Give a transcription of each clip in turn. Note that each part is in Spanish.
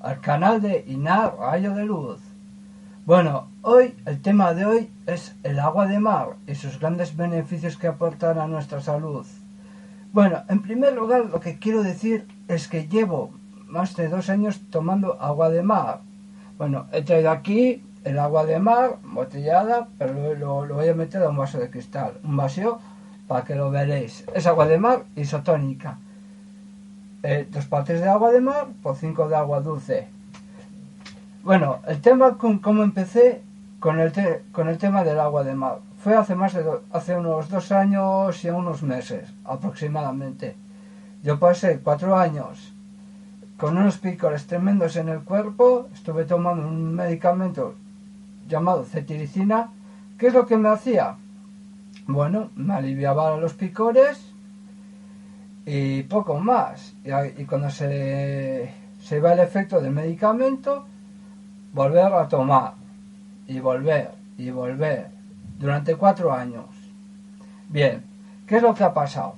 al canal de Inar Rayo de Luz. Bueno, hoy el tema de hoy es el agua de mar y sus grandes beneficios que aportan a nuestra salud. Bueno, en primer lugar lo que quiero decir es que llevo más de dos años tomando agua de mar. Bueno, he traído aquí el agua de mar botellada, pero lo, voy a meter a un vaso de cristal, un vaso para que lo veréis. Es agua de mar isotónica. Eh, dos partes de agua de mar por cinco de agua dulce. Bueno, el tema con cómo empecé con el, con el tema del agua de mar. Fue hace más de hace unos dos años y unos meses aproximadamente. Yo pasé cuatro años con unos picores tremendos en el cuerpo. Estuve tomando un medicamento llamado cetiricina. ¿Qué es lo que me hacía? Bueno, me aliviaba los picores y poco más. Y, cuando se, se va el efecto del medicamento, volver a tomar y volver y volver durante cuatro años. Bien, ¿qué es lo que ha pasado?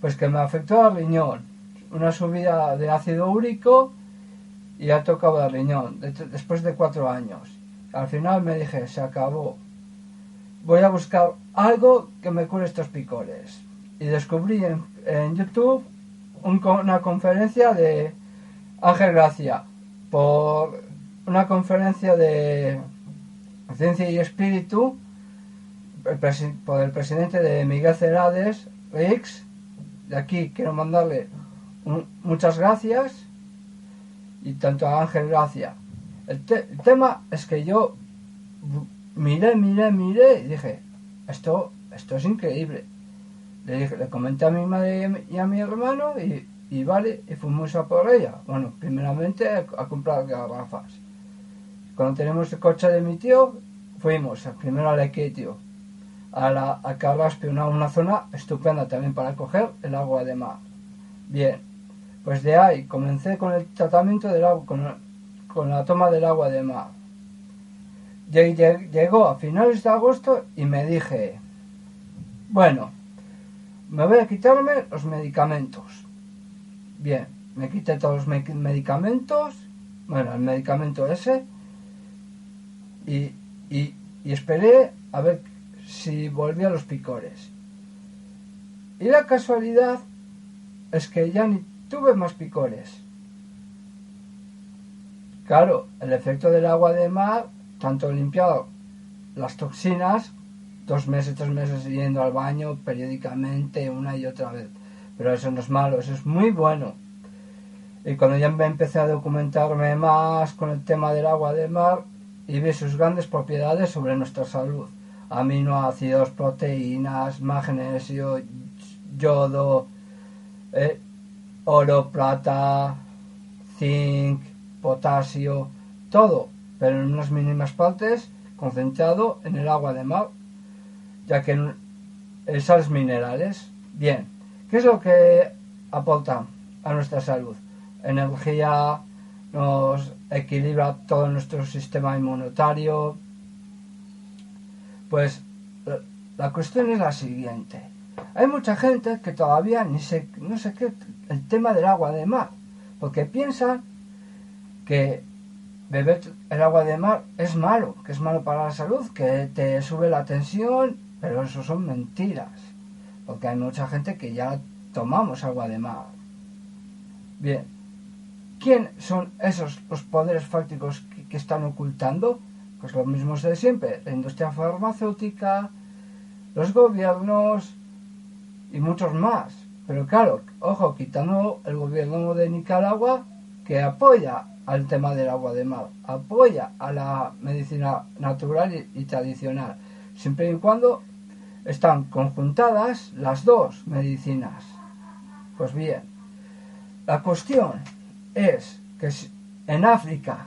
Pues que me afectó al riñón, una subida de ácido úrico y ha tocado el riñón después de cuatro años. Al final me dije, se acabó, voy a buscar algo que me cure estos picores. Y descubrí en, YouTube una conferencia de Ángel Gracia por una conferencia de Ciencia y Espíritu por el presidente de Miguel Cerades, Rix. De aquí quiero mandarle muchas gracias y tanto a Ángel Gracia. el tema es que yo miré, miré, miré y dije, esto, esto es increíble. Le, le comenté a mi madre y a mi hermano y, vale, y fuimos a por ella. Bueno, primeramente a, comprar garrafas. Cuando tenemos el coche de mi tío, fuimos primero a Lequetio, a, la, a Carraspe, una, una zona estupenda también para coger el agua de mar. Bien, pues de ahí comencé con el tratamiento del agua, con, con la toma del agua de mar llegó a finales de agosto y me dije, bueno, me voy a quitarme los medicamentos. Bien, me quité todos los medicamentos, bueno, el medicamento ese, y, y, y esperé a ver si volvía los picores. Y la casualidad es que ya ni tuve más picores. Claro, el efecto del agua de mar tanto limpiado las toxinas, dos meses, tres meses yendo al baño periódicamente una y otra vez. Pero eso no es malo, eso es muy bueno. Y cuando ya empecé a documentarme más con el tema del agua de mar y vi sus grandes propiedades sobre nuestra salud. Aminoácidos, proteínas, magnesio, yodo, eh, oro, plata, zinc, potasio, todo pero en unas mínimas partes, concentrado en el agua de mar, ya que en eh, sales minerales. Bien, ¿qué es lo que aporta a nuestra salud? Energía, nos equilibra todo nuestro sistema inmunitario. Pues la cuestión es la siguiente. Hay mucha gente que todavía ni se, no sé qué el tema del agua de mar, porque piensan que beber el agua de mar es malo, que es malo para la salud, que te sube la tensión, pero eso son mentiras, porque hay mucha gente que ya tomamos agua de mar. Bien, ¿quién son esos los poderes fácticos que, están ocultando? Pues los mismos de siempre, la industria farmacéutica, los gobiernos y muchos más. Pero claro, ojo, quitando el gobierno de Nicaragua que apoya al tema del agua de mar, apoya a la medicina natural y, tradicional, siempre y cuando están conjuntadas las dos medicinas. Pues bien, la cuestión es que en África,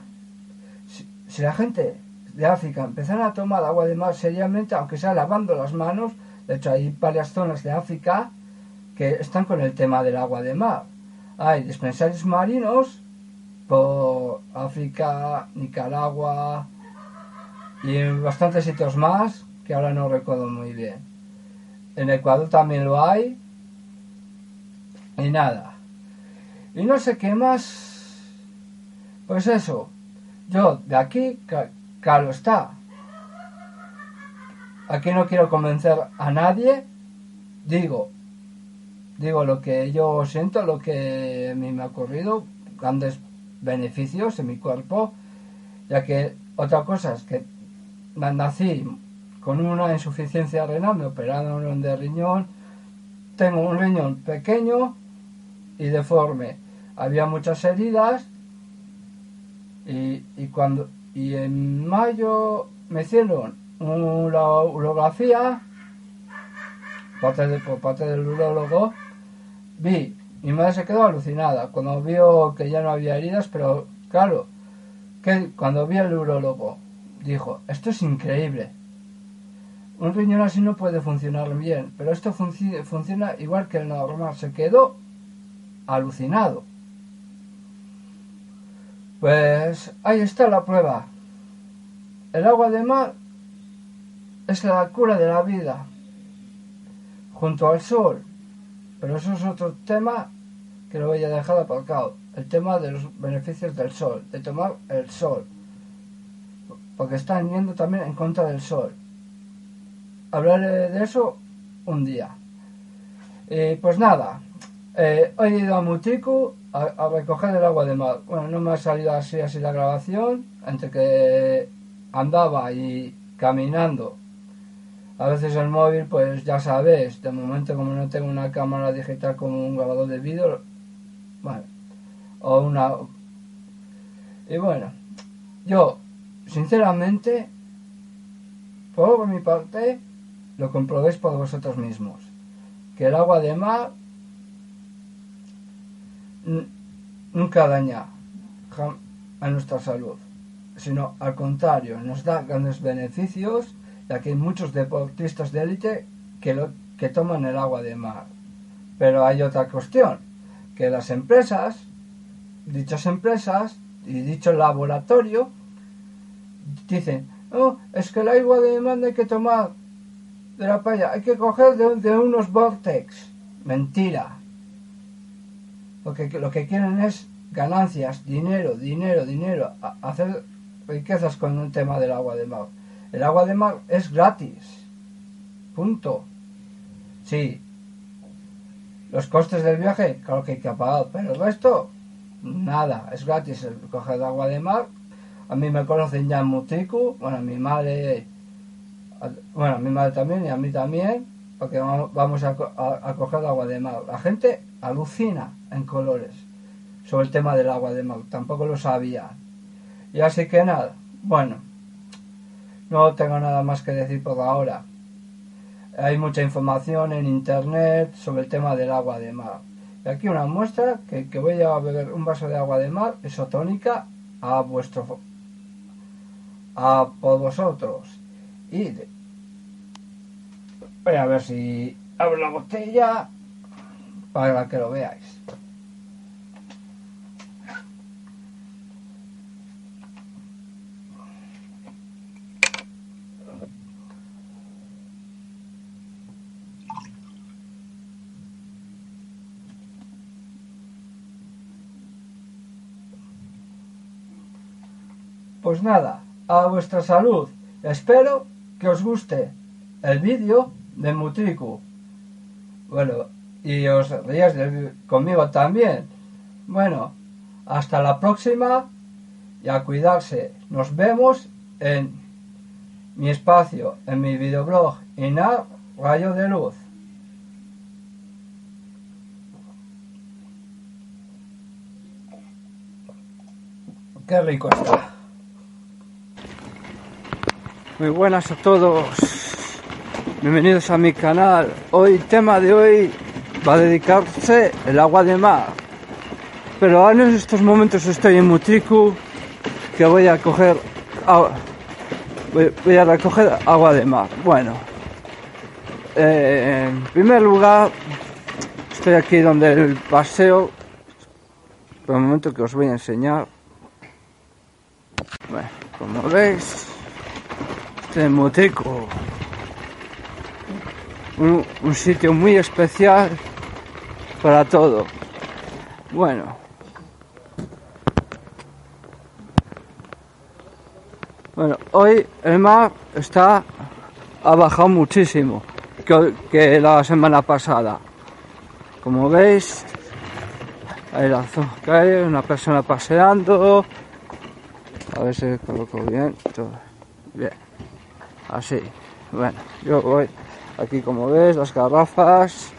si, la gente de África empezara a tomar agua de mar seriamente, aunque sea lavando las manos, de hecho hay varias zonas de África que están con el tema del agua de mar. Hay dispensarios marinos por África, Nicaragua y en bastantes sitios más que ahora no recuerdo muy bien. En Ecuador también lo hay. Y nada. Y no sé qué más. Pues eso. Yo de aquí, claro está. Aquí no quiero convencer a nadie. Digo, digo lo que yo siento, lo que a mí me ha ocurrido, grandes beneficios en mi cuerpo, ya que otra cosa es que nací con una insuficiencia renal, me operaron de riñón, tengo un riñón pequeño y deforme. Había muchas heridas y, y cuando y en mayo me hicieron una urografía parte de, por parte del urólogo vi mi madre se quedó alucinada cuando vio que ya no había heridas, pero claro, que cuando vi al urologo dijo, esto es increíble. Un riñón así no puede funcionar bien, pero esto funciona igual que el normal. Se quedó alucinado. Pues ahí está la prueba. El agua de mar es la cura de la vida, junto al sol, pero eso es otro tema que lo voy a dejar aparcado. El tema de los beneficios del sol, de tomar el sol. Porque están yendo también en contra del sol. Hablaré de eso un día. Y pues nada, eh, he ido a Mutiku a, recoger el agua de mar. Bueno, no me ha salido así así la grabación, entre que andaba y caminando a veces el móvil, pues ya sabes, de momento como no tengo una cámara digital como un grabador de vídeo, bueno, o una... Y bueno, yo, sinceramente, por mi parte, lo comprobéis por vosotros mismos, que el agua de mar nunca daña a nuestra salud, sino al contrario, nos da grandes beneficios ya que hay muchos deportistas de élite que, lo, que toman el agua de mar. Pero hay otra cuestión, que las empresas, dichas empresas y dicho laboratorio, dicen, oh, es que el agua de mar hay que tomar de la playa, hay que coger de, unos vortex. Mentira. Lo que, lo que quieren es ganancias, dinero, dinero, dinero, hacer riquezas con un tema del agua de mar. El agua de mar es gratis. Punto. Sí. Los costes del viaje, claro que hay que pagar, pero el resto, nada, es gratis el coger agua de mar. A mí me conocen ya en Mutiku, bueno, mi madre, bueno, a mi madre también y a mí también, porque vamos a, a coger agua de mar. La gente alucina en colores sobre el tema del agua de mar, tampoco lo sabía. Y así que nada, bueno. No tengo nada más que decir por ahora. Hay mucha información en internet sobre el tema del agua de mar. Y aquí una muestra que, voy a beber un vaso de agua de mar isotónica a vuestro a por vosotros. Y voy a ver si abro la botella para que lo veáis. Pues nada, a vuestra salud. Espero que os guste el vídeo de Mutriku. Bueno, y os rías conmigo también. Bueno, hasta la próxima y a cuidarse. Nos vemos en mi espacio, en mi videoblog Inar Rayo de Luz. qué rico está. Muy buenas a todos. Bienvenidos a mi canal. Hoy, tema de hoy, va a dedicarse el agua de mar. Pero en estos momentos estoy en Mutriku, que voy a coger voy a recoger agua de mar. Bueno, eh, en primer lugar, estoy aquí donde el paseo, por el momento que os voy a enseñar. Bueno, como veis, este Moteco, un, sitio muy especial para todo. Bueno, Bueno, hoy el mar está ha bajado muchísimo que, la semana pasada. Como veis, hay la zona una persona paseando. A ver si coloco bien. Todo. Bien. Así. Bueno, yo voy aquí como veis, las garrafas.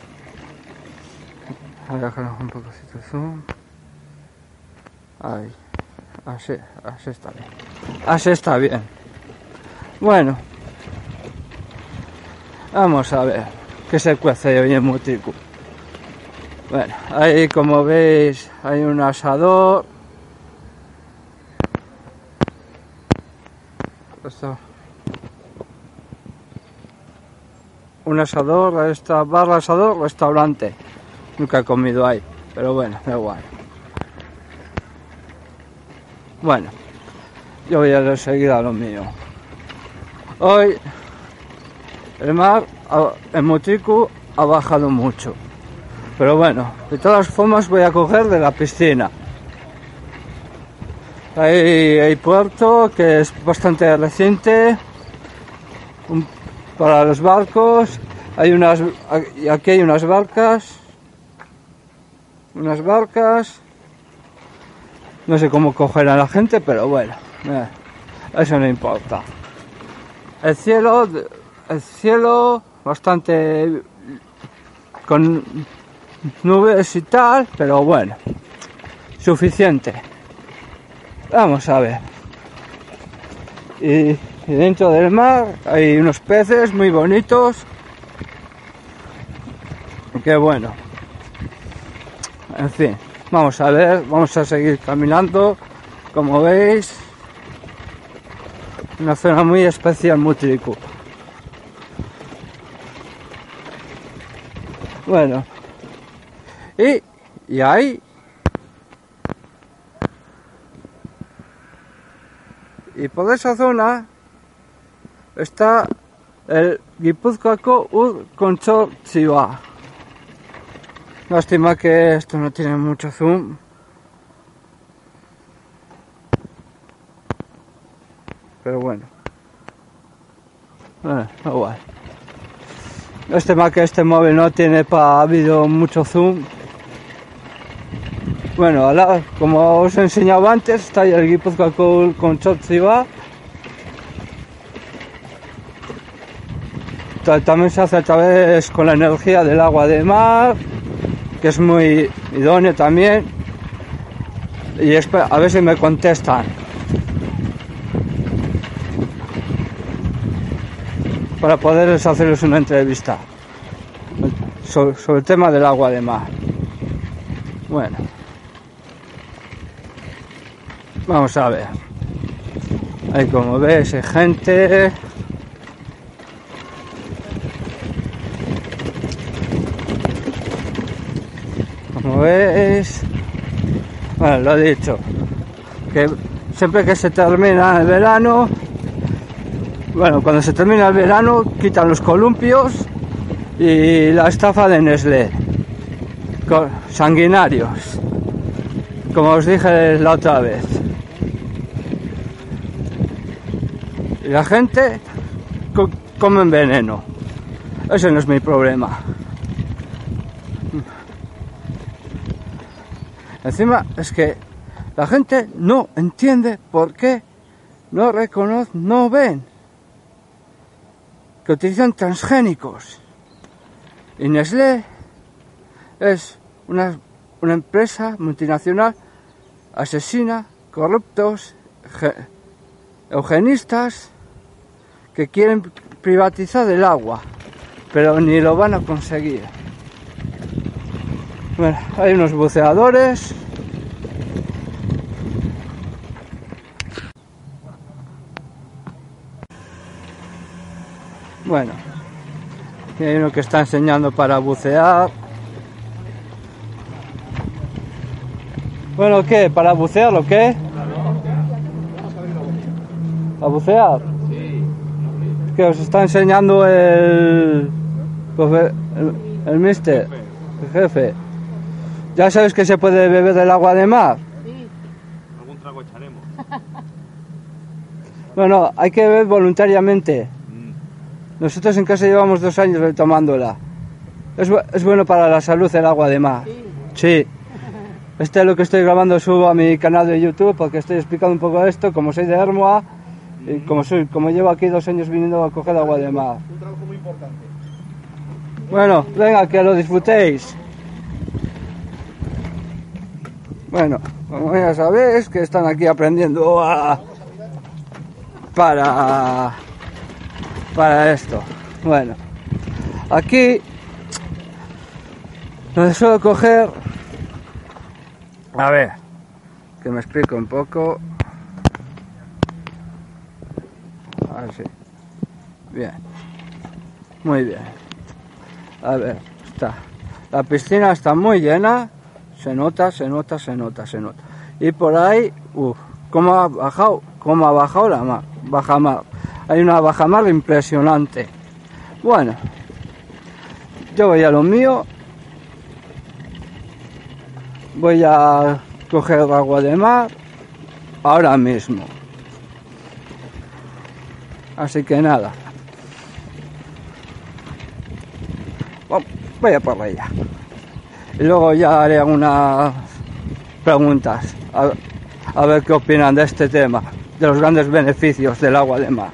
Voy a dejar un poco de zoom. Ahí. Así, así está bien. Así está bien. Bueno. Vamos a ver qué se cuece hoy en Mutiku. Bueno, ahí como veis hay un asador. Esto. Un asador, esta barra asador, restaurante. Nunca he comido ahí, pero bueno, da igual. Bueno, yo voy a ir enseguida a lo mío. Hoy el mar en Motricu ha bajado mucho. Pero bueno, de todas formas voy a coger de la piscina. Hay puerto que es bastante reciente para los barcos. Hay unas, aquí hay unas barcas, unas barcas no sé cómo coger a la gente, pero bueno, eh, eso no importa. El cielo, el cielo bastante con nubes y tal, pero bueno, suficiente. Vamos a ver. Y, dentro del mar hay unos peces muy bonitos. Qué bueno. En fin. Vamos a ver, vamos a seguir caminando. Como veis, una zona muy especial, muy trico. Bueno, y, y ahí y por esa zona está el Gipuzkoako Ur Consortzioa. Lástima que esto no tiene mucho zoom. Pero bueno. Eh, igual. Lástima que este móvil no tiene para vídeo mucho zoom. Bueno, como os he enseñado antes, está el Gipuzkoa con, También se hace a través con la energía del agua de mar que es muy idóneo también. Y a ver si me contestan. Para poderles hacerles una entrevista sobre, el tema del agua de mar. Bueno, vamos a ver. Ahí como ves, hay gente. Veis, bueno, lo he dicho, que siempre que se termina el verano, bueno, cuando se termina el verano quitan los columpios y la estafa de Nestlé, sanguinarios, como os dije la otra vez. Y la gente come veneno. Ese no es mi problema. Encima es que la gente no entiende por qué no reconoce, no ven que utilizan transgénicos. Y Nestlé es una, una empresa multinacional asesina corruptos, eugenistas, que quieren privatizar el agua, pero ni lo van a conseguir. Bueno, hay unos buceadores. Bueno, hay uno que está enseñando para bucear. Bueno, ¿qué? ¿Para bucear o qué? ¿A bucear? Sí. Que os está enseñando el, el, el mister, el jefe. ¿Ya sabes que se puede beber del agua de mar? Sí. Algún trago echaremos. Bueno, hay que beber voluntariamente. Mm. Nosotros en casa llevamos dos años retomándola. Es, es bueno para la salud el agua de mar. Sí. sí. Este es lo que estoy grabando, subo a mi canal de YouTube porque estoy explicando un poco esto, como soy de Hermoa y como, soy, como llevo aquí dos años viniendo a coger agua de mar. Un trabajo muy importante. Bueno, venga, que lo disfrutéis. Bueno, como ya sabéis que están aquí aprendiendo a, para, para esto. Bueno, aquí donde suelo coger, a ver, que me explico un poco. A ver si. Bien. Muy bien. A ver, está. La piscina está muy llena se nota, se nota, se nota, se nota. Y por ahí, uff, cómo ha bajado, cómo ha bajado la mar, baja mar. Hay una baja mar impresionante. Bueno, yo voy a lo mío. Voy a coger agua de mar ahora mismo. Así que nada. Voy a por ella. Luego ya haré algunas preguntas a, ver qué opinan de este tema, de los grandes beneficios del agua de mar.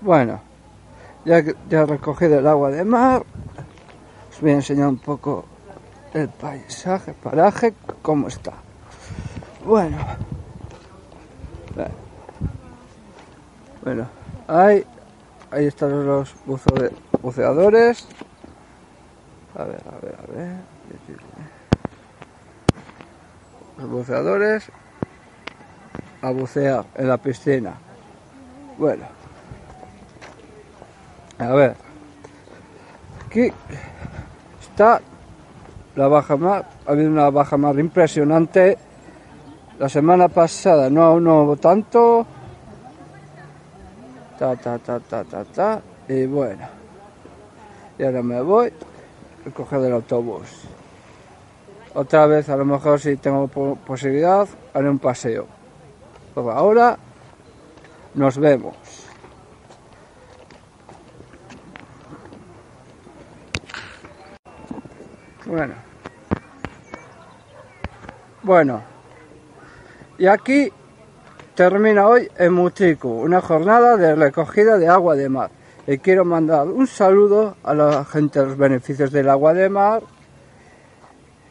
Bueno, ya, ya recogí el agua de mar, os voy a enseñar un poco el paisaje, el paraje, cómo está. Bueno, bueno, ahí, ahí están los buzos de, buceadores. A ver, a ver, a ver. Los buceadores a bucear en la piscina. Bueno. A ver. Aquí está la baja mar. Ha habido una baja mar impresionante. La semana pasada no, no tanto. Ta, ta, ta, ta, ta, ta. Y bueno. Y ahora me voy a coger el autobús. Otra vez, a lo mejor si tengo posibilidad, haré un paseo. Por ahora, nos vemos. Bueno. Bueno. Y aquí termina hoy en Mutriku, una jornada de recogida de agua de mar. Y quiero mandar un saludo a la gente de los beneficios del agua de mar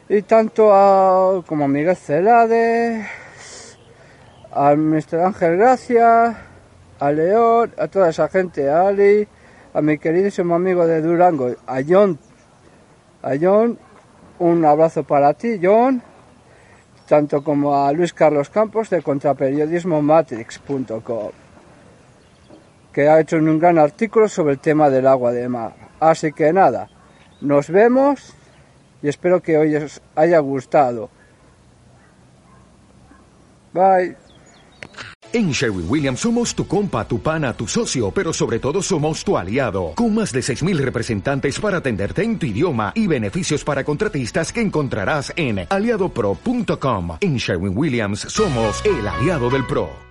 y tanto a como a Miguel Celade, al Mr. Ángel Gracia, a León, a toda esa gente, a Ali, a mi queridísimo amigo de Durango, a John, a John, un abrazo para ti, John, tanto como a Luis Carlos Campos de contraperiodismomatrix.com que ha hecho un gran artículo sobre el tema del agua de mar. Así que nada, nos vemos y espero que hoy os haya gustado. Bye. En Sherwin Williams somos tu compa, tu pana, tu socio, pero sobre todo somos tu aliado, con más de 6.000 representantes para atenderte en tu idioma y beneficios para contratistas que encontrarás en aliadopro.com. En Sherwin Williams somos el aliado del PRO.